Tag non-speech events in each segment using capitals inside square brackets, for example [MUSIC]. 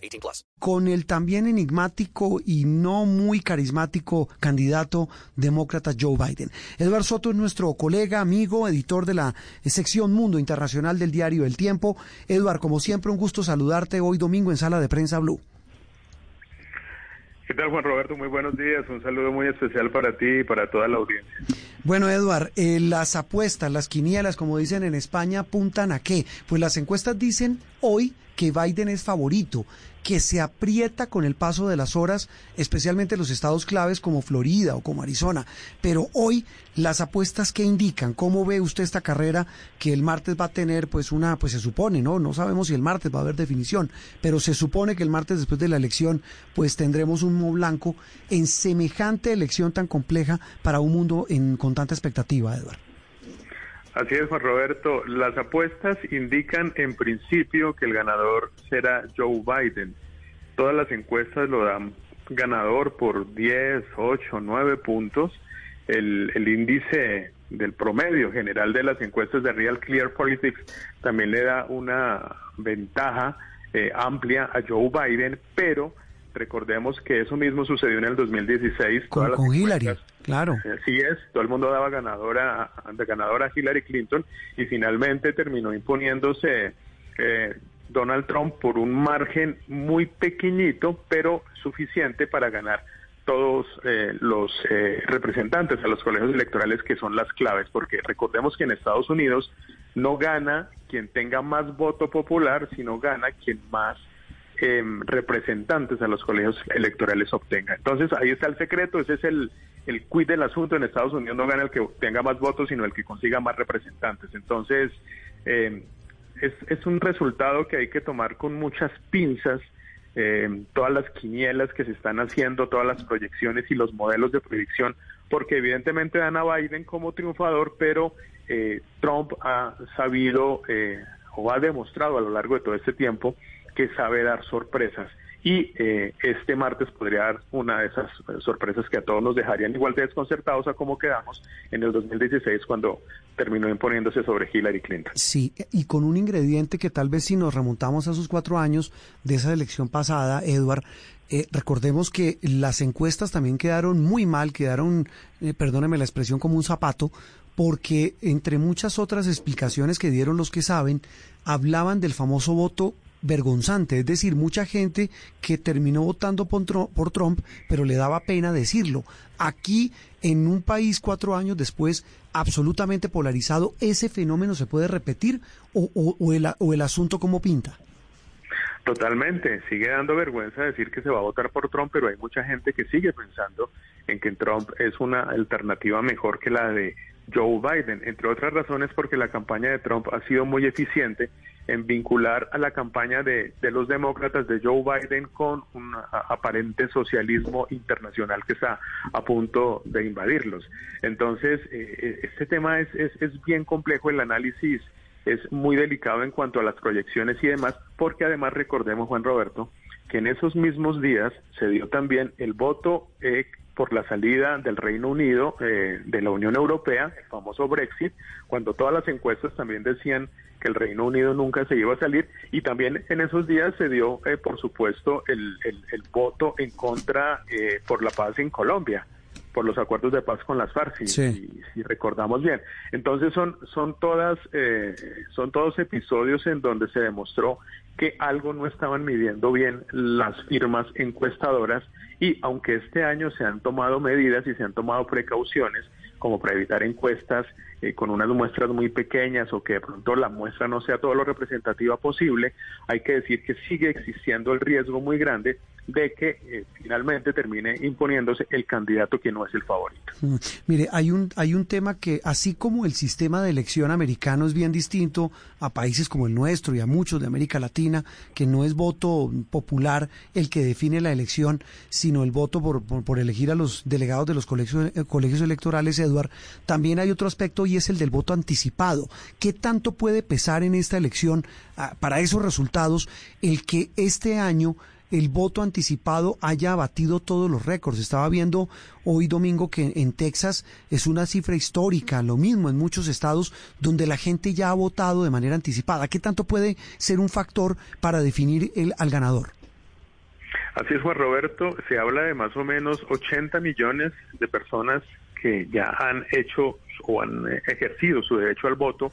18 plus. Con el también enigmático y no muy carismático candidato demócrata Joe Biden. Eduardo Soto es nuestro colega, amigo, editor de la sección Mundo Internacional del diario El Tiempo. Eduardo, como siempre, un gusto saludarte hoy domingo en Sala de Prensa Blue. ¿Qué tal, Juan Roberto? Muy buenos días. Un saludo muy especial para ti y para toda la audiencia. Bueno, Eduard, eh, las apuestas, las quinielas, como dicen en España, apuntan a qué? Pues las encuestas dicen hoy que Biden es favorito, que se aprieta con el paso de las horas, especialmente los estados claves como Florida o como Arizona. Pero hoy las apuestas que indican, ¿cómo ve usted esta carrera que el martes va a tener pues una, pues se supone, ¿no? No sabemos si el martes va a haber definición, pero se supone que el martes después de la elección pues tendremos un humo blanco en semejante elección tan compleja para un mundo en, con tanta expectativa, Eduardo. Así es, Juan Roberto. Las apuestas indican en principio que el ganador será Joe Biden. Todas las encuestas lo dan ganador por 10, 8, 9 puntos. El, índice del promedio general de las encuestas de Real Clear Politics también le da una ventaja eh, amplia a Joe Biden, pero recordemos que eso mismo sucedió en el 2016. Con, con Hillary, claro. Así es, todo el mundo daba ganadora, ganadora a Hillary Clinton y finalmente terminó imponiéndose eh, Donald Trump por un margen muy pequeñito, pero suficiente para ganar todos eh, los eh, representantes a los colegios electorales que son las claves, porque recordemos que en Estados Unidos no gana quien tenga más voto popular, sino gana quien más eh, representantes a los colegios electorales obtenga. Entonces ahí está el secreto, ese es el, el quid del asunto. En Estados Unidos no gana el que tenga más votos, sino el que consiga más representantes. Entonces eh, es, es un resultado que hay que tomar con muchas pinzas eh, todas las quinielas que se están haciendo, todas las proyecciones y los modelos de predicción, porque evidentemente dan a Biden como triunfador, pero eh, Trump ha sabido eh, o ha demostrado a lo largo de todo este tiempo que sabe dar sorpresas. Y eh, este martes podría dar una de esas sorpresas que a todos nos dejarían igual de desconcertados a cómo quedamos en el 2016 cuando terminó imponiéndose sobre Hillary Clinton. Sí, y con un ingrediente que tal vez si nos remontamos a esos cuatro años de esa elección pasada, Edward, eh, recordemos que las encuestas también quedaron muy mal, quedaron, eh, perdóneme la expresión, como un zapato, porque entre muchas otras explicaciones que dieron los que saben, hablaban del famoso voto vergonzante, es decir, mucha gente que terminó votando por Trump, pero le daba pena decirlo. Aquí, en un país cuatro años después, absolutamente polarizado, ¿ese fenómeno se puede repetir o, el, o el asunto como pinta? Totalmente, sigue dando vergüenza decir que se va a votar por Trump, pero hay mucha gente que sigue pensando en que Trump es una alternativa mejor que la de Joe Biden, entre otras razones porque la campaña de Trump ha sido muy eficiente en vincular a la campaña de, de los demócratas de Joe Biden con un aparente socialismo internacional que está a punto de invadirlos. Entonces, eh, este tema es, es, es bien complejo, el análisis es muy delicado en cuanto a las proyecciones y demás, porque además recordemos, Juan Roberto, que en esos mismos días se dio también el voto eh, por la salida del Reino Unido eh, de la Unión Europea, el famoso Brexit, cuando todas las encuestas también decían que el Reino Unido nunca se iba a salir y también en esos días se dio, eh, por supuesto, el, voto en contra eh, por la paz en Colombia por los acuerdos de paz con las FARC, si, sí. si, si recordamos bien. Entonces son son todas eh, son todos episodios en donde se demostró que algo no estaban midiendo bien las firmas encuestadoras y aunque este año se han tomado medidas y se han tomado precauciones como para evitar encuestas eh, con unas muestras muy pequeñas o que de pronto la muestra no sea todo lo representativa posible, hay que decir que sigue existiendo el riesgo muy grande de que eh, finalmente termine imponiéndose el candidato que no es el favorito. Mm, mire, hay un, hay un tema que, así como el sistema de elección americano es bien distinto a países como el nuestro y a muchos de América Latina, que no es voto popular el que define la elección, sino el voto por, por, elegir a los delegados de los colegios, eh, colegios electorales, Eduard, también hay otro aspecto y es el del voto anticipado. ¿Qué tanto puede pesar en esta elección ah, para esos resultados el que este año el voto anticipado haya batido todos los récords. Estaba viendo hoy domingo que en Texas es una cifra histórica, lo mismo en muchos estados donde la gente ya ha votado de manera anticipada. ¿Qué tanto puede ser un factor para definir el, al ganador? Así es, Juan Roberto. Se habla de más o menos 80 millones de personas que ya han hecho o han ejercido su derecho al voto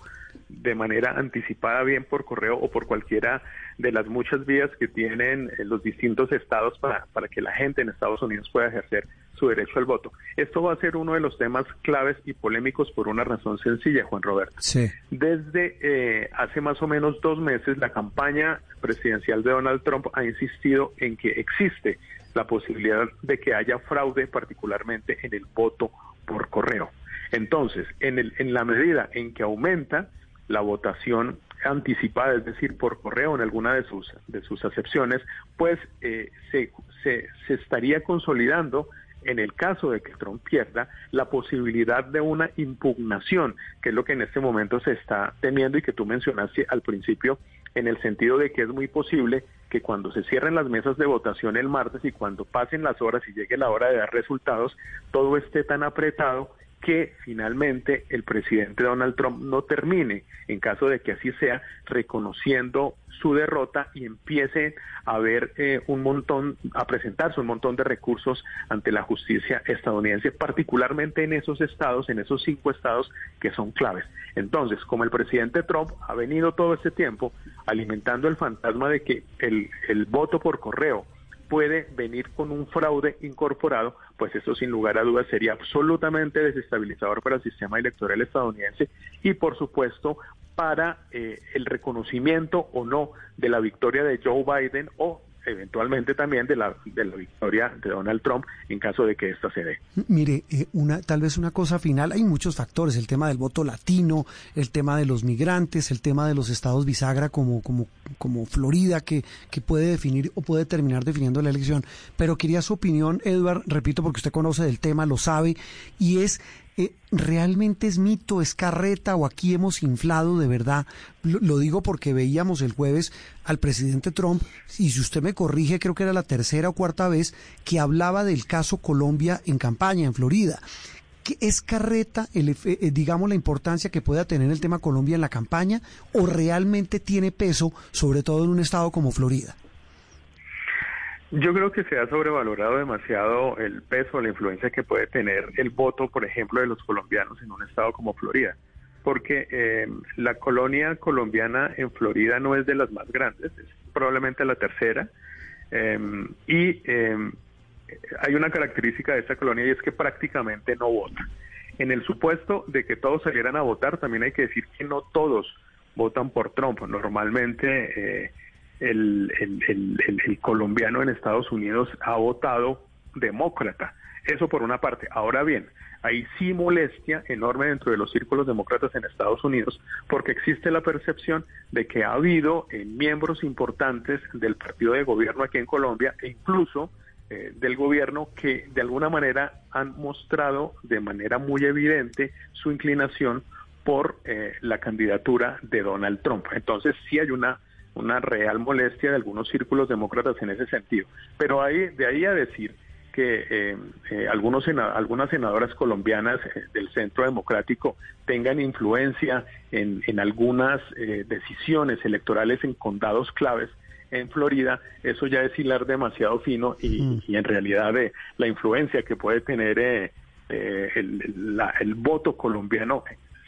de manera anticipada, bien por correo o por cualquiera de las muchas vías que tienen eh, los distintos estados para, para que la gente en Estados Unidos pueda ejercer su derecho al voto. Esto va a ser uno de los temas claves y polémicos por una razón sencilla, Juan Roberto. Sí. Desde eh, hace más o menos dos meses, la campaña presidencial de Donald Trump ha insistido en que existe la posibilidad de que haya fraude, particularmente en el voto por correo. Entonces, en, el, en la medida en que aumenta la votación anticipada, es decir, por correo en alguna de sus, de sus acepciones, pues eh, se, se, se estaría consolidando en el caso de que Trump pierda, la posibilidad de una impugnación, que es lo que en este momento se está temiendo y que tú mencionaste al principio, en el sentido de que es muy posible que cuando se cierren las mesas de votación el martes y cuando pasen las horas y llegue la hora de dar resultados, todo esté tan apretado que finalmente el presidente Donald Trump no termine, en caso de que así sea, reconociendo su derrota y empiece a ver eh, un montón, a presentarse un montón de recursos ante la justicia estadounidense, particularmente en esos estados, en esos cinco estados que son claves. Entonces, como el presidente Trump ha venido todo este tiempo alimentando el fantasma de que el, el voto por correo puede venir con un fraude incorporado, pues eso sin lugar a dudas sería absolutamente desestabilizador para el sistema electoral estadounidense y por supuesto para eh, el reconocimiento o no de la victoria de Joe Biden o eventualmente también de la, de la victoria de Donald Trump en caso de que ésta se dé. Mire, eh, una, tal vez una cosa final, hay muchos factores, el tema del voto latino, el tema de los migrantes, el tema de los estados bisagra como, como, como Florida, que, que puede definir o puede terminar definiendo la elección. Pero quería su opinión, Edward, repito, porque usted conoce del tema, lo sabe, y es eh, ¿realmente es mito, es carreta o aquí hemos inflado de verdad? Lo, digo porque veíamos el jueves al presidente Trump, y si usted me corrige, creo que era la tercera o cuarta vez que hablaba del caso Colombia en campaña en Florida. ¿Es carreta, el, eh, digamos, la importancia que pueda tener el tema Colombia en la campaña o realmente tiene peso, sobre todo en un estado como Florida? Yo creo que se ha sobrevalorado demasiado el peso, la influencia que puede tener el voto, por ejemplo, de los colombianos en un estado como Florida, porque eh, la colonia colombiana en Florida no es de las más grandes, es probablemente la tercera, eh, y eh, hay una característica de esta colonia y es que prácticamente no vota. En el supuesto de que todos salieran a votar, también hay que decir que no todos votan por Trump. Normalmente el, colombiano en Estados Unidos ha votado demócrata. Eso por una parte. Ahora bien, hay sí molestia enorme dentro de los círculos demócratas en Estados Unidos porque existe la percepción de que ha habido eh, miembros importantes del partido de gobierno aquí en Colombia e incluso eh, del gobierno que de alguna manera han mostrado de manera muy evidente su inclinación por eh, la candidatura de Donald Trump. Entonces sí hay una una real molestia de algunos círculos demócratas en ese sentido. Pero ahí, de ahí a decir que eh, eh, algunos algunas senadoras colombianas eh, del Centro Democrático tengan influencia en, en algunas decisiones electorales en condados claves en Florida, eso ya es hilar demasiado fino y, mm. y en realidad la influencia que puede tener el, el voto colombiano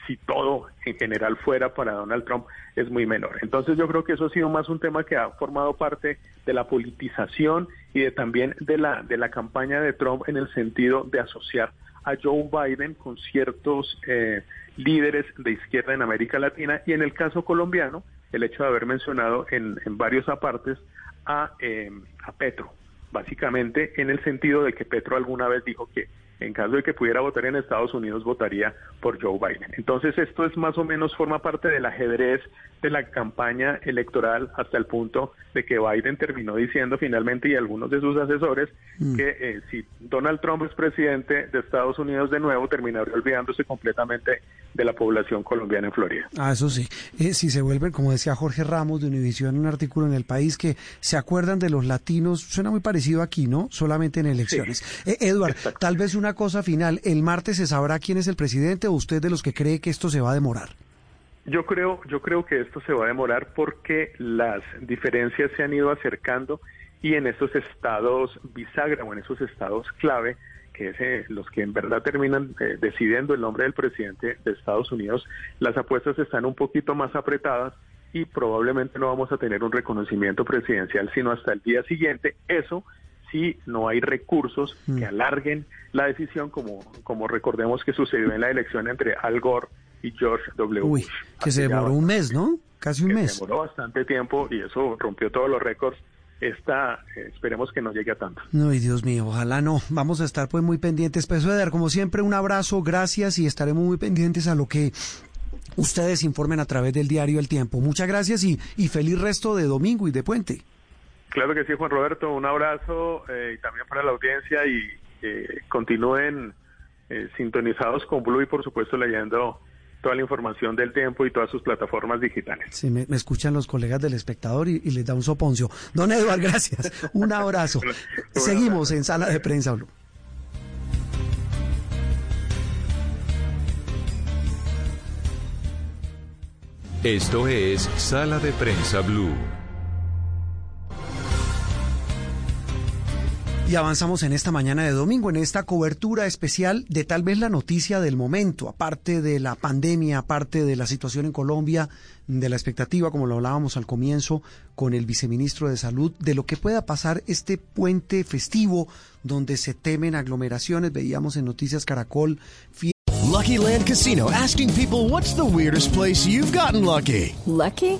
si todo en general fuera para Donald Trump es muy menor. Entonces yo creo que eso ha sido más un tema que ha formado parte de la politización y de también de la de la campaña de Trump en el sentido de asociar a Joe Biden con ciertos eh, líderes de izquierda en América Latina y en el caso colombiano el hecho de haber mencionado en, en varios apartes a, eh, a Petro básicamente en el sentido de que Petro alguna vez dijo que en caso de que pudiera votar en Estados Unidos, votaría por Joe Biden. Entonces, esto es más o menos, forma parte del ajedrez de la campaña electoral hasta el punto de que Biden terminó diciendo finalmente y algunos de sus asesores mm. que eh, si Donald Trump es presidente de Estados Unidos de nuevo, terminaría olvidándose completamente de la población colombiana en Florida. Ah, eso sí. Eh, si se vuelven, como decía Jorge Ramos de Univision en un artículo en El País, que se acuerdan de los latinos, suena muy parecido aquí, ¿no? Solamente en elecciones. Eh, Edward, tal vez una cosa final, ¿el martes se sabrá quién es el presidente o usted de los que cree que esto se va a demorar? Yo creo, yo creo que esto se va a demorar porque las diferencias se han ido acercando y en esos estados bisagra o en esos estados clave, que es eh, los que en verdad terminan eh, decidiendo el nombre del presidente de Estados Unidos, las apuestas están un poquito más apretadas y probablemente no vamos a tener un reconocimiento presidencial sino hasta el día siguiente. Eso si no hay recursos que mm. alarguen la decisión, como, como recordemos que sucedió en la elección entre Al Gore y George W. Uy, que se demoró un mes, ¿no? Casi un mes. Se demoró bastante tiempo y eso rompió todos los récords. Esta, eh, esperemos que no llegue a tanto. No, y Dios mío, ojalá no. Vamos a estar pues muy pendientes. Pues, dar como siempre, un abrazo, gracias y estaremos muy pendientes a lo que ustedes informen a través del diario El Tiempo. Muchas gracias y, y feliz resto de domingo y de puente. Claro que sí, Juan Roberto, un abrazo eh, y también para la audiencia y eh, continúen eh, sintonizados con Blue y por supuesto leyendo toda la información del tiempo y todas sus plataformas digitales. Sí, me, escuchan los colegas del espectador y, les da un soponcio. Don Eduardo, gracias. [LAUGHS] Un abrazo. Seguimos en Sala de Prensa Blue. Esto es Sala de Prensa Blue. Y avanzamos en esta mañana de domingo, en esta cobertura especial de tal vez la noticia del momento, aparte de la pandemia, aparte de la situación en Colombia, de la expectativa, como lo hablábamos al comienzo, con el viceministro de Salud, de lo que pueda pasar este puente festivo donde se temen aglomeraciones. Veíamos en Noticias Caracol. Lucky Land Casino, asking people what's the weirdest place you've gotten lucky. Lucky?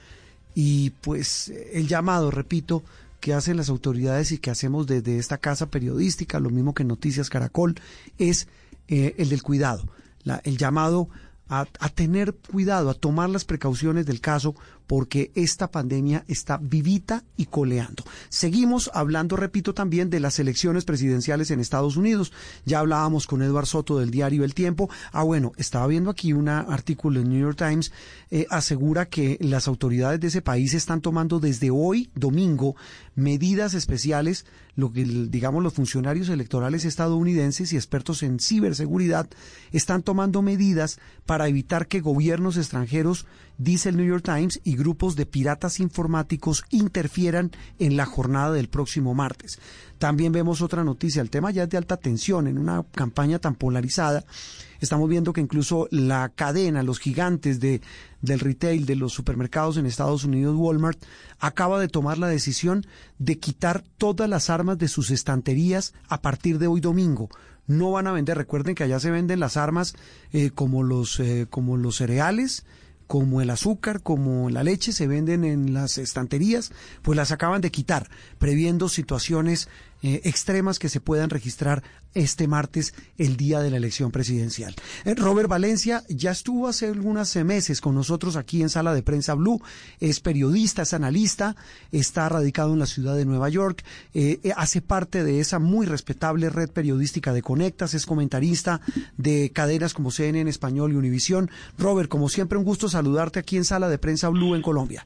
y pues el llamado, repito, que hacen las autoridades y que hacemos desde esta casa periodística, lo mismo que Noticias Caracol, es eh, el del cuidado, el llamado a, tener cuidado, a tomar las precauciones del caso, porque esta pandemia está vivita y coleando. Seguimos hablando, repito, también de las elecciones presidenciales en Estados Unidos. Ya hablábamos con Eduard Soto del diario El Tiempo. Ah, bueno, estaba viendo aquí un artículo en New York Times, eh, asegura que las autoridades de ese país están tomando desde hoy, domingo, medidas especiales, lo que digamos los funcionarios electorales estadounidenses y expertos en ciberseguridad están tomando medidas para evitar que gobiernos extranjeros dice el New York Times, y grupos de piratas informáticos interfieran en la jornada del próximo martes. También vemos otra noticia, el tema ya es de alta tensión en una campaña tan polarizada. Estamos viendo que incluso la cadena, los gigantes de, del retail, de los supermercados en Estados Unidos, Walmart, acaba de tomar la decisión de quitar todas las armas de sus estanterías a partir de hoy domingo no van a vender. Recuerden que allá se venden las armas eh, como los eh, como los cereales, como el azúcar, como la leche, se venden en las estanterías, pues las acaban de quitar, previendo situaciones eh, extremas que se puedan registrar este martes, el día de la elección presidencial. Eh, Robert Valencia ya estuvo hace algunos meses con nosotros aquí en Sala de Prensa Blue, es periodista, es analista, está radicado en la ciudad de Nueva York, eh, hace parte de esa muy respetable red periodística de Conectas, es comentarista de cadenas como CNN Español y Univisión. Robert, como siempre, un gusto saludarte aquí en Sala de Prensa Blue en Colombia.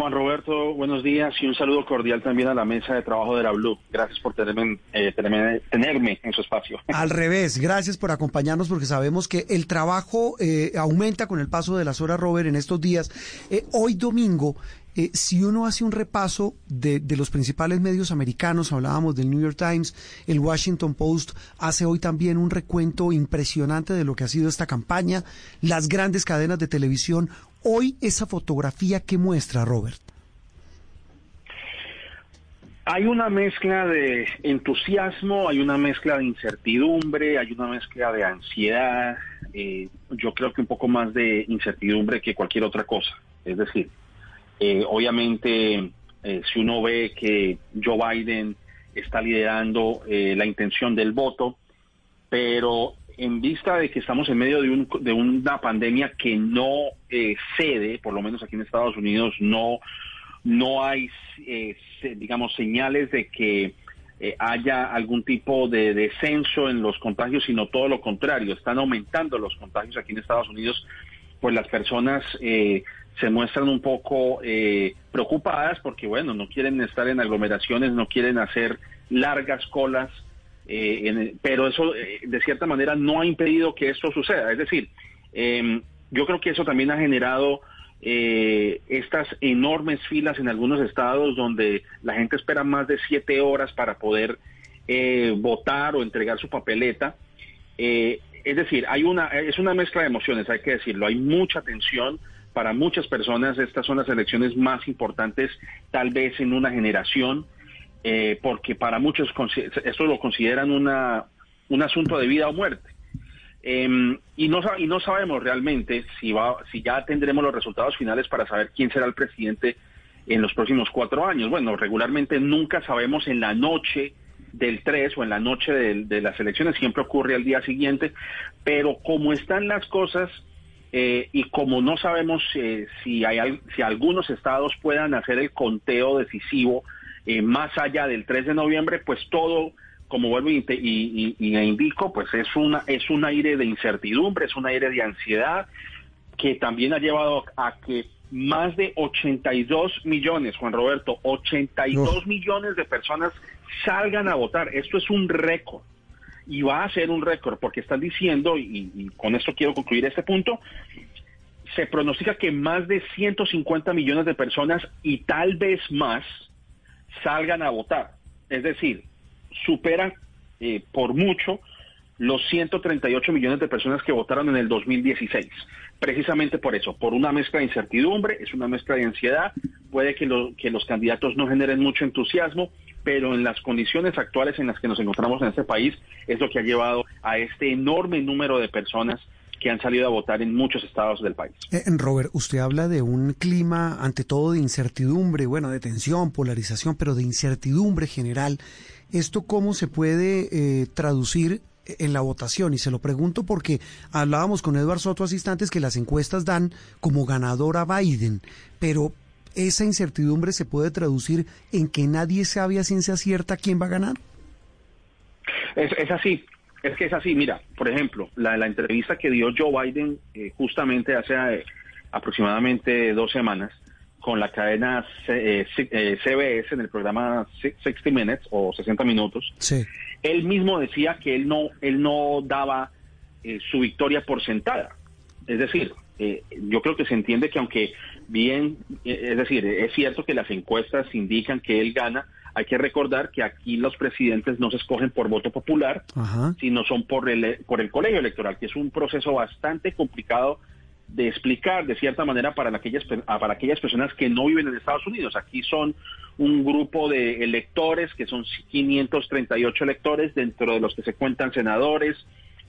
Juan Roberto, buenos días y un saludo cordial también a la mesa de trabajo de la Blue. Gracias por tenerme, eh, tenerme, en su espacio. [LAUGHS] Al revés, gracias por acompañarnos porque sabemos que el trabajo eh, aumenta con el paso de las horas, Robert, en estos días. Eh, hoy domingo si uno hace un repaso de, los principales medios americanos, hablábamos del New York Times, el Washington Post hace hoy también un recuento impresionante de lo que ha sido esta campaña, las grandes cadenas de televisión, hoy esa fotografía que muestra, Robert. Hay una mezcla de entusiasmo, hay una mezcla de incertidumbre, hay una mezcla de ansiedad, eh, yo creo que un poco más de incertidumbre que cualquier otra cosa. Es decir, eh, obviamente eh, si uno ve que Joe Biden está liderando la intención del voto, pero en vista de que estamos en medio de, un, de una pandemia que no eh, cede, por lo menos aquí en Estados Unidos, no, no hay, eh, digamos, señales de que eh, haya algún tipo de descenso en los contagios, sino todo lo contrario, están aumentando los contagios aquí en Estados Unidos, pues las personas eh, se muestran un poco preocupadas porque, bueno, no quieren estar en aglomeraciones, no quieren hacer largas colas, eh, en- pero eso eh, de cierta manera no ha impedido que esto suceda. Es decir, eh, yo creo que eso también ha generado eh, estas enormes filas en algunos estados donde la gente espera más de siete horas para poder eh, votar o entregar su papeleta. Es decir, hay una, es una mezcla de emociones, hay que decirlo. Hay mucha tensión para muchas personas. Estas son las elecciones más importantes, tal vez en una generación, eh, porque para muchos esto lo consideran una, un asunto de vida o muerte. Eh, y, no, y no sabemos realmente si, va, si ya tendremos los resultados finales para saber quién será el presidente en los próximos cuatro años. Bueno, regularmente nunca sabemos en la noche del 3 o en la noche de, las elecciones, siempre ocurre al día siguiente, pero como están las cosas eh, y como no sabemos eh, si, hay, si algunos estados puedan hacer el conteo decisivo eh, más allá del 3 de noviembre, pues todo como vuelvo y, te- y- y- y indico, pues es una es un aire de incertidumbre, es un aire de ansiedad que también ha llevado a que más de 82 millones, Juan Roberto, 82 millones de personas salgan a votar. Esto es un récord y va a ser un récord porque están diciendo, y, y con esto quiero concluir este punto, se pronostica que más de 150 millones de personas y tal vez más salgan a votar. Es decir, superan eh, por mucho los 138 millones de personas que votaron en el 2016. Precisamente por eso, por una mezcla de incertidumbre, es una mezcla de ansiedad, puede que, lo- que los candidatos no generen mucho entusiasmo, pero en las condiciones actuales en las que nos encontramos en este país es lo que ha llevado a este enorme número de personas que han salido a votar en muchos estados del país. Eh, Robert, usted habla de un clima ante todo de incertidumbre, bueno, de tensión, polarización, pero de incertidumbre general. ¿Esto cómo se puede eh, traducir en la votación? Y se lo pregunto porque hablábamos con Edward Soto hace instantes que las encuestas dan como ganador a Biden, pero esa incertidumbre se puede traducir en que nadie sabe a ciencia cierta quién va a ganar. Es, es así, es que es así. Mira, por ejemplo, la, la entrevista que dio Joe Biden eh, justamente hace eh, aproximadamente dos semanas con la cadena C- eh, C- eh, CBS en el programa Si- 60 Minutes o 60 Minutos, Sí. él mismo decía que él no, él no daba eh, su victoria por sentada. Es decir, eh, yo creo que se entiende que aunque bien, es decir, es cierto que las encuestas indican que él gana, hay que recordar que aquí los presidentes no se escogen por voto popular, Ajá. sino son por el, por el colegio electoral, que es un proceso bastante complicado de explicar de cierta manera para aquellas, para aquellas personas que no viven en Estados Unidos. Aquí son un grupo de electores, que son 538 electores, dentro de los que se cuentan senadores,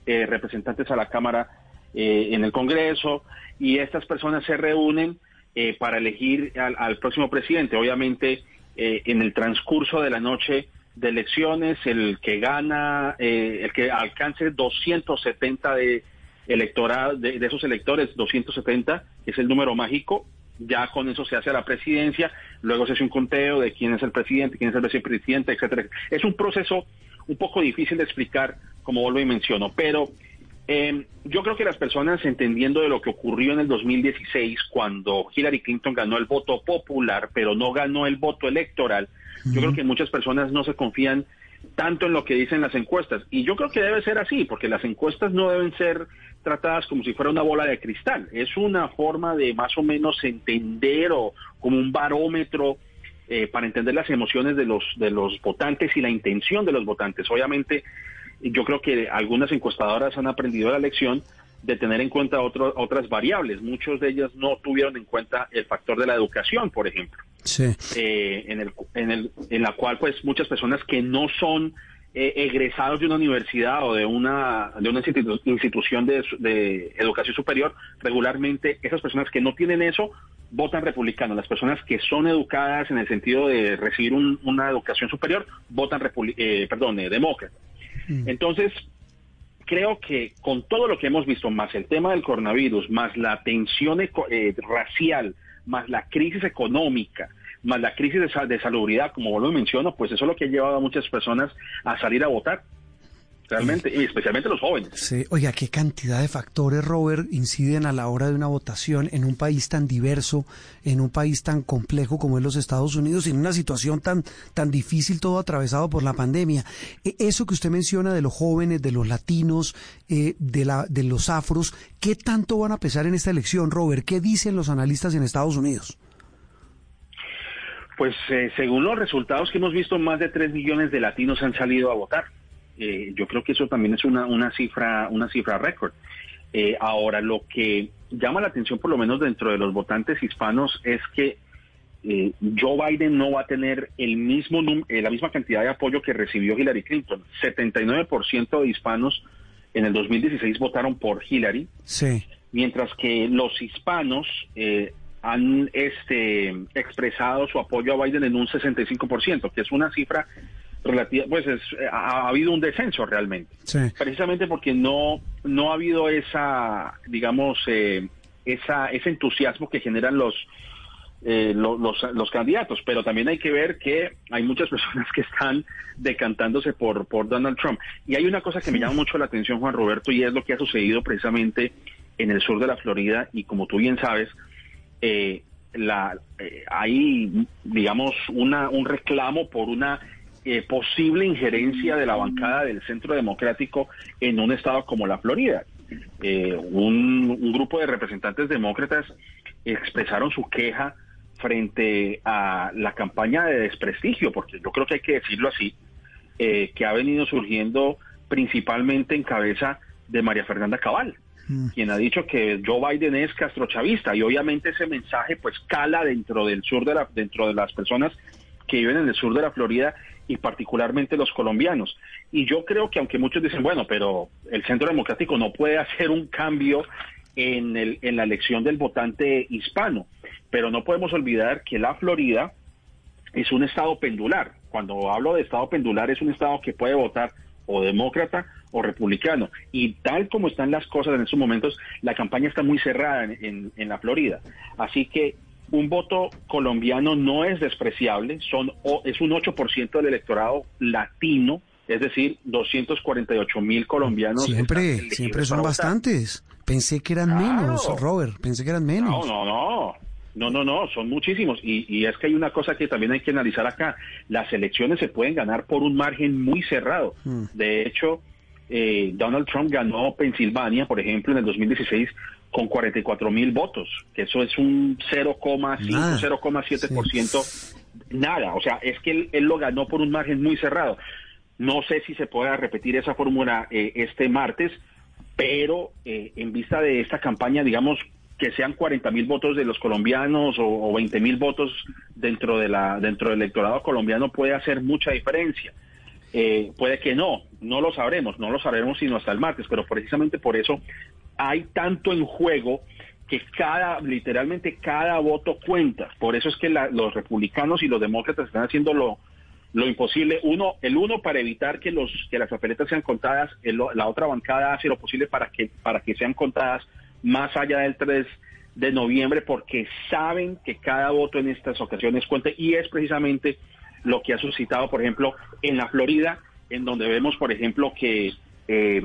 eh, representantes a la Cámara eh, en el Congreso, y estas personas se reúnen eh, para elegir al, al próximo presidente. Obviamente, eh, en el transcurso de la noche de elecciones, el que gana, eh, el que alcance 270 de electorado de, de esos electores, 270 es el número mágico. Ya con eso se hace a la presidencia, luego se hace un conteo de quién es el presidente, quién es el vicepresidente, etcétera. Es un proceso un poco difícil de explicar, como vuelvo y menciono, pero eh, yo creo que las personas entendiendo de lo que ocurrió en el 2016, cuando Hillary Clinton ganó el voto popular, pero no ganó el voto electoral, Yo creo que muchas personas no se confían tanto en lo que dicen las encuestas. Y yo creo que debe ser así, porque las encuestas no deben ser tratadas como si fuera una bola de cristal. Es una forma de más o menos entender o como un barómetro eh, para entender las emociones de los, de los votantes y la intención de los votantes. Obviamente, yo creo que algunas encuestadoras han aprendido la lección de tener en cuenta otro, otras variables. Muchos de ellas no tuvieron en cuenta el factor de la educación, por ejemplo, Sí. eh, en, el, en, el, en la cual pues muchas personas que no son eh, egresados de una universidad o de una, de una institu- institución de, de educación superior, regularmente esas personas que no tienen eso votan republicano. Las personas que son educadas en el sentido de recibir un- una educación superior votan eh, perdón, eh, demócrata. Entonces, creo que con todo lo que hemos visto, más el tema del coronavirus, más la tensión eh, racial, más la crisis económica, más la crisis de, sa- de salubridad, como vuelvo y menciono, pues eso es lo que ha llevado a muchas personas a salir a votar, realmente, y especialmente los jóvenes. Sí, oiga, qué cantidad de factores, Robert, inciden a la hora de una votación en un país tan diverso, en un país tan complejo como es los Estados Unidos, en una situación tan, tan difícil, todo atravesado por la pandemia. E- Eso que usted menciona de los jóvenes, de los latinos, eh, de, la, de los afros, ¿qué tanto van a pesar en esta elección, Robert? ¿Qué dicen los analistas en Estados Unidos? Pues eh, según los resultados que hemos visto, más de 3 millones de latinos han salido a votar. Eh, yo creo que eso también es una, una cifra una cifra récord. Eh, ahora, lo que llama la atención, por lo menos dentro de los votantes hispanos, es que eh, Joe Biden no va a tener el mismo eh, la misma cantidad de apoyo que recibió Hillary Clinton. 79% de hispanos en el 2016 votaron por Hillary, Sí. mientras que los hispanos eh, han este, expresado su apoyo a Biden en un 65%, que es una cifra relativa, pues es, ha, ha habido un descenso realmente, Sí. precisamente porque no, no ha habido esa, digamos, eh, esa, ese entusiasmo que generan los, eh, lo- los, los candidatos, pero también hay que ver que hay muchas [LAUGHS] personas que están decantándose por, por Donald Trump. Y hay una cosa que me llama mucho la atención, Juan Roberto, y es lo que ha sucedido precisamente en el sur de la Florida, y como tú bien sabes, eh, la, eh, hay, digamos, una, un reclamo por una eh, posible injerencia de la bancada del Centro Democrático en un estado como la Florida. Eh, un, un grupo de representantes demócratas expresaron su queja frente a la campaña de desprestigio, porque yo creo que hay que decirlo así, eh, que ha venido surgiendo principalmente en cabeza de María Fernanda Cabal, quien ha dicho que Joe Biden es castrochavista y obviamente ese mensaje pues cala dentro del sur de la, dentro de las personas que viven en el sur de la Florida y particularmente los colombianos. Y yo creo que aunque muchos dicen, bueno, pero el Centro Democrático no puede hacer un cambio en, el, en la elección del votante hispano, pero no podemos olvidar que la Florida es un estado pendular. Cuando hablo de estado pendular es un estado que puede votar o demócrata o republicano. Y tal como están las cosas en estos momentos, la campaña está muy cerrada en, en- en la Florida. Así que un voto colombiano no es despreciable, son es un 8% del electorado latino, es decir, 248 mil colombianos. Siempre, siempre son bastantes. Pensé que eran Claro. menos, Robert, pensé que eran menos. No, no, no. No, no, no, son muchísimos. Y, y es que hay una cosa que también hay que analizar acá. Las elecciones se pueden ganar por un margen muy cerrado. Mm. De hecho, eh, Donald Trump ganó Pensilvania, por ejemplo, en el 2016 con 44 mil votos, que eso es un 0,5, Nada. 0,7%. Nada, o sea, es que él, él lo ganó por un margen muy cerrado. No sé si se pueda repetir esa fórmula eh, este martes, pero eh, en vista de esta campaña, digamos que sean 40 mil votos de los colombianos o, o 20 mil votos dentro de la dentro del electorado colombiano puede hacer mucha diferencia. Eh, puede que no, no lo sabremos, no lo sabremos sino hasta el martes, pero precisamente por eso hay tanto en juego que cada, literalmente cada voto cuenta. Por eso es que la- los republicanos y los demócratas están haciendo lo, lo imposible. Uno, el uno para evitar que los que las papeletas sean contadas, el la otra bancada hace lo posible para que para que sean contadas más allá del 3 de noviembre, porque saben que cada voto en estas ocasiones cuenta y es precisamente lo que ha suscitado, por ejemplo, en la Florida, en donde vemos, por ejemplo, que eh,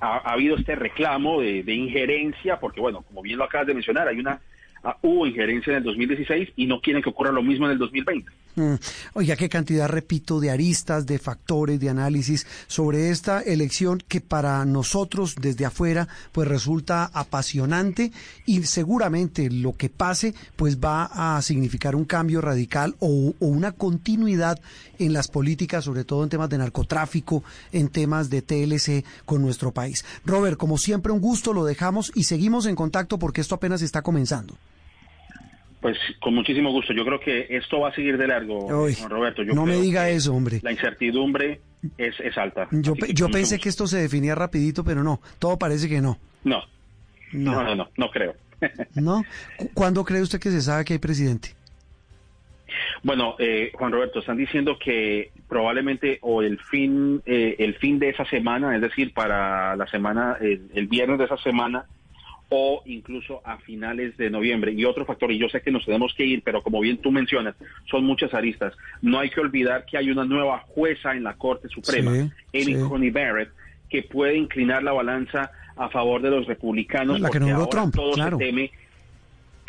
ha, ha habido este reclamo de, de injerencia, porque bueno, como bien lo acabas de mencionar, hay una ah, hubo injerencia en el 2016 y no quieren que ocurra lo mismo en el 2020. Mm. Oiga, qué cantidad, repito, de aristas, de factores, de análisis sobre esta elección que para nosotros desde afuera pues resulta apasionante y seguramente lo que pase pues va a significar un cambio radical o, o una continuidad en las políticas, sobre todo en temas de narcotráfico, en temas de TLC con nuestro país. Robert, como siempre, un gusto, lo dejamos y seguimos en contacto porque esto apenas está comenzando. Pues con muchísimo gusto. Yo creo que esto va a seguir de largo, Roberto. Yo no me diga eso, hombre. La incertidumbre es, es alta. Yo, pe- yo pensé gusto. que esto se definía rapidito, pero no, todo parece que no. No, No. no, no, no, no creo. [LAUGHS] ¿No? ¿Cu- ¿Cuándo cree usted que se sabe que hay presidente? Bueno, eh, Juan Roberto, están diciendo que probablemente o el fin, eh, el fin de esa semana, es decir, para la semana, el, el viernes de esa semana, o incluso a finales de noviembre. Y otro factor, y yo sé que nos tenemos que ir, pero como bien tú mencionas, son muchas aristas. No hay que olvidar que hay una nueva jueza en la Corte Suprema, Sí, Amy sí. Coney Barrett, que puede inclinar la balanza a favor de los republicanos. La que porque nombró ahora Trump, todo claro. se teme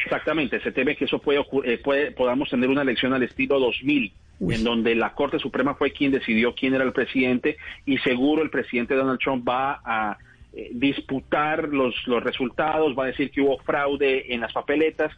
Exactamente, se teme que eso puede, eh, puede podamos tener una elección al estilo 2000, Uy. en donde la Corte Suprema fue quien decidió quién era el presidente y seguro el presidente Donald Trump va a eh, disputar los, los resultados, va a decir que hubo fraude en las papeletas.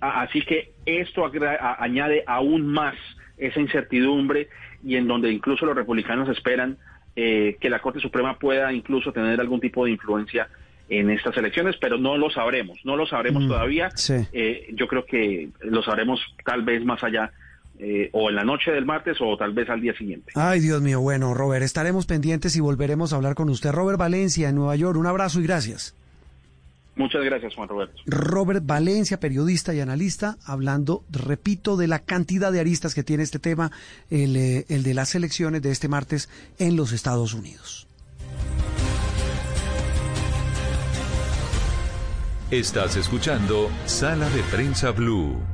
Así que esto añade aún más esa incertidumbre y en donde incluso los republicanos esperan eh, que la Corte Suprema pueda incluso tener algún tipo de influencia en estas elecciones, pero no lo sabremos, no lo sabremos Mm, todavía. sí. Eh, yo creo que lo sabremos tal vez más allá, eh, o en la noche del martes o tal vez al día siguiente. Ay, Dios mío, bueno, Robert, estaremos pendientes y volveremos a hablar con usted. Robert Valencia, en Nueva York, un abrazo y gracias. Muchas gracias, Juan Roberto. Robert Valencia, periodista y analista, hablando, repito, de la cantidad de aristas que tiene este tema, el, eh, el de las elecciones de este martes en los Estados Unidos. Estás escuchando Sala de Prensa Blue.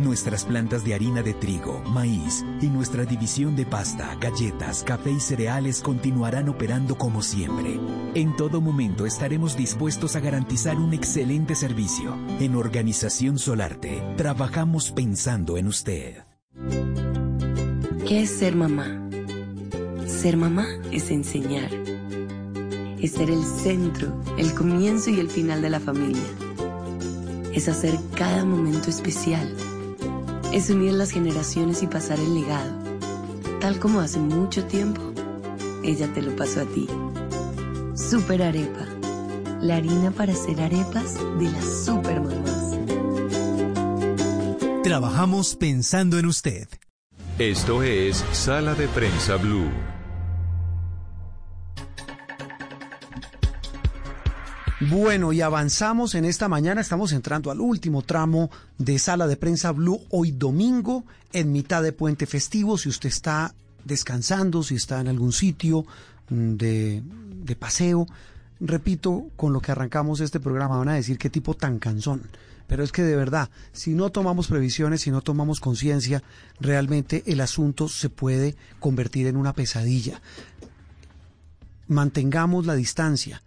Nuestras plantas de harina de trigo, maíz y nuestra división de pasta, galletas, café y cereales continuarán operando como siempre. En todo momento estaremos dispuestos a garantizar un excelente servicio. En Organización Solarte, trabajamos pensando en usted. ¿Qué es ser mamá? Ser mamá es enseñar. Es ser el centro, el comienzo y el final de la familia. Es hacer cada momento especial. Es unir las generaciones y pasar el legado. Tal como hace mucho tiempo, ella te lo pasó a ti. Super Arepa. La harina para hacer arepas de las super mamás. Trabajamos pensando en usted. Esto es Sala de Prensa Blue. Bueno, y avanzamos en esta mañana, estamos entrando al último tramo de Sala de Prensa Blue hoy domingo, en mitad de puente festivo, si usted está descansando, si está en algún sitio mm, de, de paseo, repito, con lo que arrancamos este programa, van a decir qué tipo tan cansón. Pero es que de verdad, si no tomamos previsiones, si no tomamos conciencia, realmente el asunto se puede convertir en una pesadilla. Mantengamos la distancia,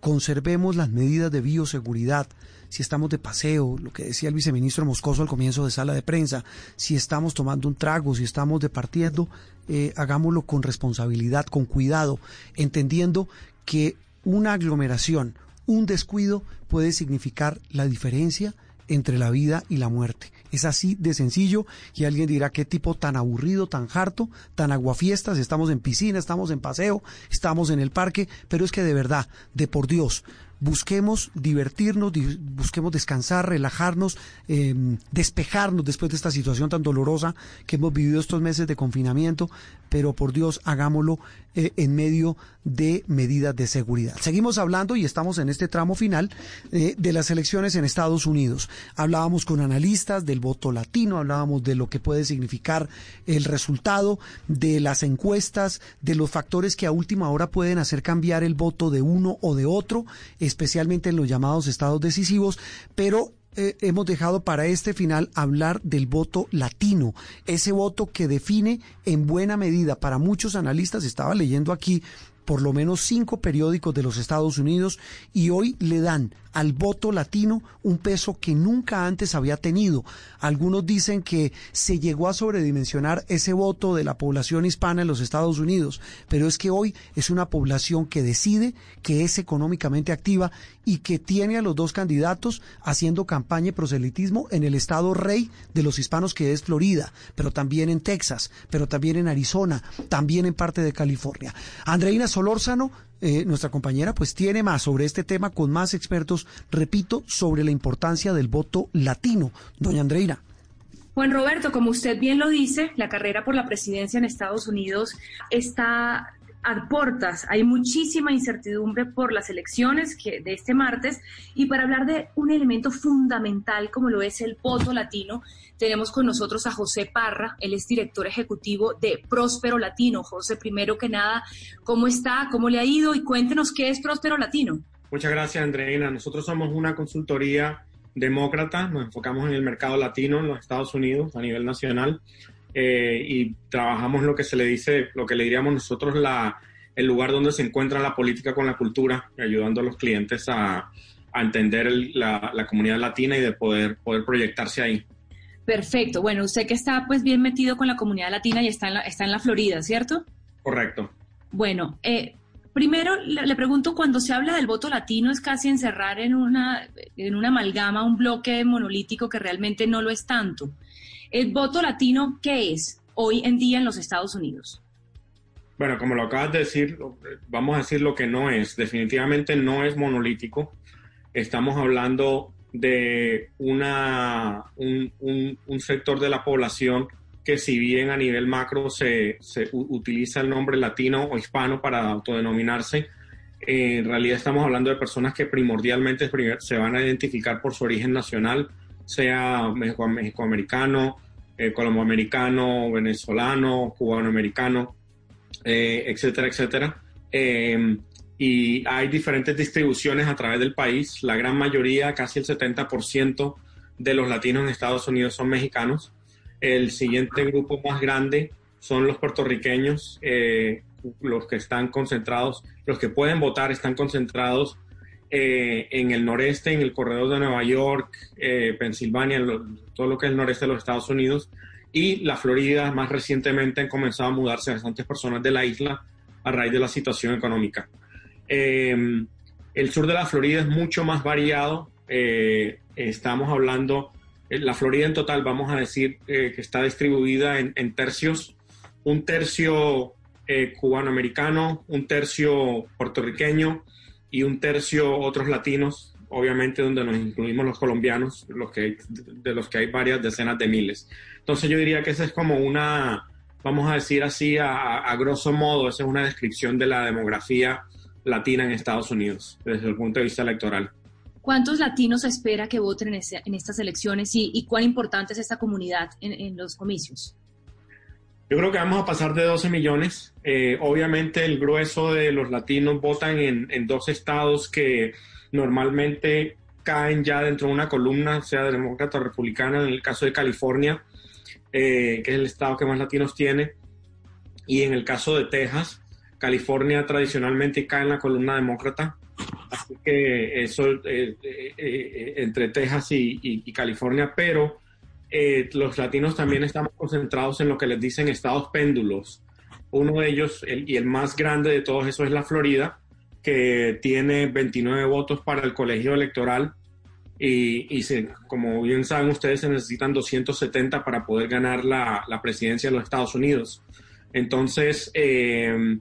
conservemos las medidas de bioseguridad. Si estamos de paseo, lo que decía el viceministro Moscoso al comienzo de sala de prensa, si estamos tomando un trago, si estamos departiendo, eh, hagámoslo con responsabilidad, con cuidado, entendiendo que una aglomeración, un descuido puede significar la diferencia entre la vida y la muerte. Es así de sencillo y alguien dirá qué tipo tan aburrido, tan harto, tan aguafiestas, estamos en piscina, estamos en paseo, estamos en el parque, pero es que de verdad, de por Dios, busquemos divertirnos, di- busquemos descansar, relajarnos, eh, despejarnos después de esta situación tan dolorosa que hemos vivido estos meses de confinamiento, pero por Dios, hagámoslo eh, en medio de medidas de seguridad. Seguimos hablando y estamos en este tramo final eh, de las elecciones en Estados Unidos. Hablábamos con analistas del voto latino, hablábamos de lo que puede significar el resultado, de las encuestas, de los factores que a última hora pueden hacer cambiar el voto de uno o de otro, especialmente en los llamados estados decisivos, pero eh, hemos dejado para este final hablar del voto latino, ese voto que define en buena medida para muchos analistas, estaba leyendo aquí por lo menos cinco periódicos de los Estados Unidos y hoy le dan al voto latino un peso que nunca antes había tenido. Algunos dicen que se llegó a sobredimensionar ese voto de la población hispana en los Estados Unidos, pero es que hoy es una población que decide, que es económicamente activa y que tiene a los dos candidatos haciendo campaña y proselitismo en el estado rey de los hispanos que es Florida, pero también en Texas, pero también en Arizona, también en parte de California. Andreina Solórzano eh, nuestra compañera, pues tiene más sobre este tema con más expertos, repito, sobre la importancia del voto latino. Doña Andreina. Juan Roberto, como usted bien lo dice, la carrera por la presidencia en Estados Unidos está a portas. Hay muchísima incertidumbre por las elecciones de este martes y para hablar de un elemento fundamental como lo es el voto latino, tenemos con nosotros a José Parra, él es director ejecutivo de Próspero Latino. José, primero que nada, ¿cómo está? ¿Cómo le ha ido? Y cuéntenos qué es Próspero Latino. Muchas gracias, Andreina. Nosotros somos una consultoría demócrata, nos enfocamos en el mercado latino en los Estados Unidos a nivel nacional. Eh, y trabajamos lo que se le dice, lo que le diríamos nosotros la, el lugar donde se encuentra la política con la cultura, ayudando a los clientes a, a entender la, la, comunidad latina y de poder, poder proyectarse ahí. Perfecto. Bueno, usted que está pues bien metido con la comunidad latina y está en la, está en la Florida, ¿cierto? Correcto. Bueno, eh, primero le, le, pregunto, cuando se habla del voto latino es casi encerrar en una, en una amalgama un bloque monolítico que realmente no lo es tanto. ¿El voto latino qué es hoy en día en los Estados Unidos? Bueno, como lo acabas de decir, vamos a decir lo que no es. Definitivamente no es monolítico. Estamos hablando de una, un, sector de la población que si bien a nivel macro se, se utiliza el nombre latino o hispano para autodenominarse, eh, en realidad estamos hablando de personas que primordialmente se van a identificar por su origen nacional, sea mexicoamericano, eh, colomboamericano, venezolano, cubanoamericano, eh, etcétera, etcétera. Eh, y hay diferentes distribuciones a través del país. La gran mayoría, casi el 70% de los latinos en Estados Unidos son mexicanos. El siguiente grupo más grande son los puertorriqueños, eh, los que están concentrados, los que pueden votar están concentrados eh, en el noreste, en el corredor de Nueva York, eh, Pensilvania, lo, todo lo que es el noreste de los Estados Unidos, y la Florida más recientemente han comenzado a mudarse bastantes personas de la isla a raíz de la situación económica. Eh, el sur de la Florida es mucho más variado. Eh, estamos hablando, eh, la Florida en total, vamos a decir que está distribuida en, en, tercios. Un tercio cubanoamericano, un tercio puertorriqueño y un tercio otros latinos, obviamente donde nos incluimos los colombianos, los que, de los que hay varias decenas de miles. Entonces yo diría que esa es como una, vamos a decir así, a, a grosso modo, esa es una descripción de la demografía latina en Estados Unidos desde el punto de vista electoral. ¿Cuántos latinos espera que voten en, en estas elecciones y, y, cuán importante es esta comunidad en, en, los comicios? Yo creo que vamos a pasar de 12 millones. Eh, obviamente el grueso de los latinos votan en, en, dos estados que normalmente caen ya dentro de una columna, sea demócrata o republicana, en el caso de California, eh, que es el estado que más latinos tiene, y en el caso de Texas, California tradicionalmente cae en la columna demócrata, así que eso eh, eh, eh, entre Texas y, y, y California, pero eh, los latinos también estamos concentrados en lo que les dicen estados péndulos. Uno de ellos, el, y el más grande de todos esos, es la Florida, que tiene 29 votos para el colegio electoral. Y, y se, como bien saben ustedes, se necesitan 270 para poder ganar la, la presidencia de los Estados Unidos. Entonces, eh,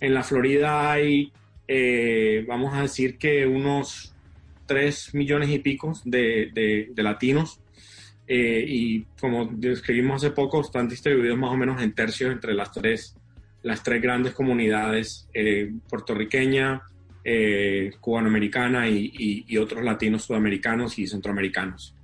en la Florida hay, eh, vamos a decir que unos 3 millones y pico de, de, de latinos. Eh, y como describimos hace poco, están distribuidos más o menos en tercios entre las tres, las tres grandes comunidades, eh, puertorriqueña, cubanoamericana y, y, y otros latinos sudamericanos y centroamericanos.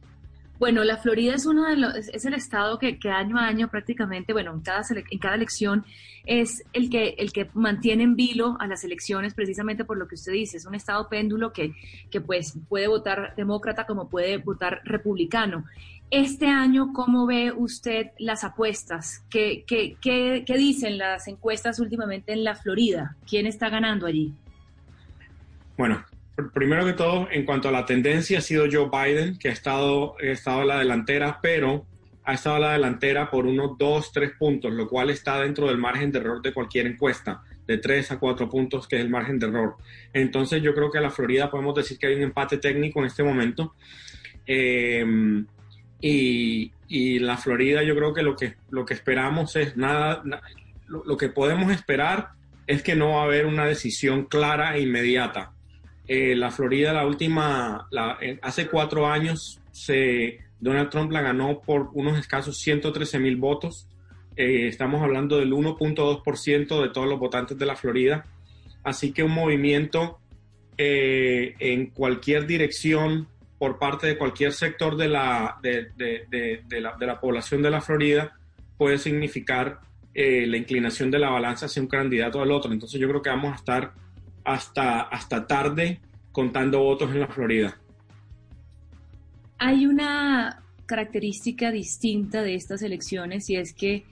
Bueno, la Florida es uno de los, es el estado que, que año a año prácticamente, bueno, en cada, en cada elección es el que, el que mantiene en vilo a las elecciones precisamente por lo que usted dice. Es un estado péndulo que, que pues puede votar demócrata como puede votar republicano. Este año, ¿cómo ve usted las apuestas? ¿Qué, qué, qué, dicen las encuestas últimamente en la Florida? ¿Quién está ganando allí? Bueno, primero que todo, en cuanto a la tendencia, ha sido Joe Biden, que ha estado, ha estado a la delantera, pero ha estado a la delantera por unos dos, tres puntos, lo cual está dentro del margen de error de cualquier encuesta, de tres a cuatro puntos, que es el margen de error. Entonces yo creo que a la Florida podemos decir que hay un empate técnico en este momento. Eh, y, y, la Florida yo creo que lo que, lo que esperamos es nada, lo, lo, que podemos esperar es que no va a haber una decisión clara e inmediata. Eh, la Florida, la última, la, hace cuatro años, se, Donald Trump la ganó por unos escasos 113 mil votos. Eh, estamos hablando del 1.2% de todos los votantes de la Florida. Así que un movimiento eh, en cualquier dirección por parte de cualquier sector de la, de, la, población de la Florida puede significar eh, la inclinación de la balanza hacia un candidato al otro. Entonces yo creo que vamos a estar hasta, hasta tarde contando votos en la Florida. Hay una característica distinta de estas elecciones y es que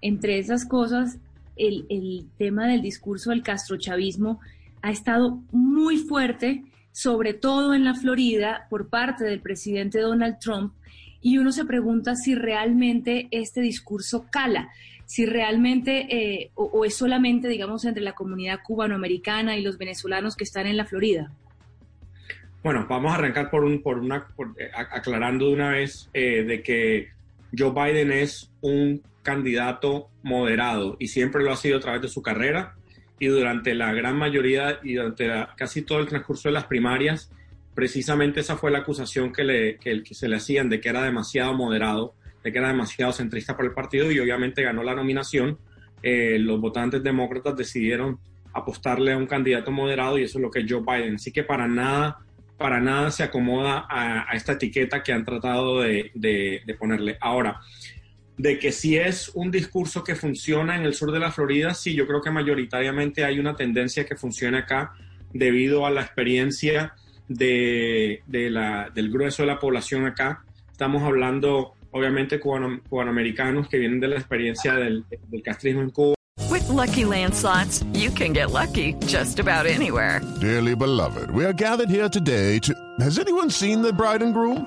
entre esas cosas el, el tema del discurso del castrochavismo ha estado muy fuerte sobre todo en la Florida, por parte del presidente Donald Trump, y uno se pregunta si realmente este discurso cala, si realmente eh, o, es solamente, digamos, entre la comunidad cubanoamericana y los venezolanos que están en la Florida. Bueno, vamos a arrancar por un, por una, por, eh, aclarando de una vez eh, de que Joe Biden es un candidato moderado y siempre lo ha sido a través de su carrera y durante la gran mayoría y durante la, casi todo el transcurso de las primarias, precisamente esa fue la acusación que, le, que, que, se le hacían de que era demasiado moderado, de que era demasiado centrista por el partido y obviamente ganó la nominación. Eh, los votantes demócratas decidieron apostarle a un candidato moderado y eso es lo que es Joe Biden. Así que para nada, para nada se acomoda a, a esta etiqueta que han tratado de, de, de ponerle. Ahora, de que si es un discurso que funciona en el sur de la Florida, sí, yo creo que mayoritariamente hay una tendencia que funcione acá debido a la experiencia de, de la, del grueso de la población acá. Estamos hablando, obviamente, cubano, cubanoamericanos que vienen de la experiencia del, del castrismo en Cuba. With lucky landslots, you can get lucky just about anywhere. Dearly beloved, we are gathered here today to. Has anyone seen the bride and groom?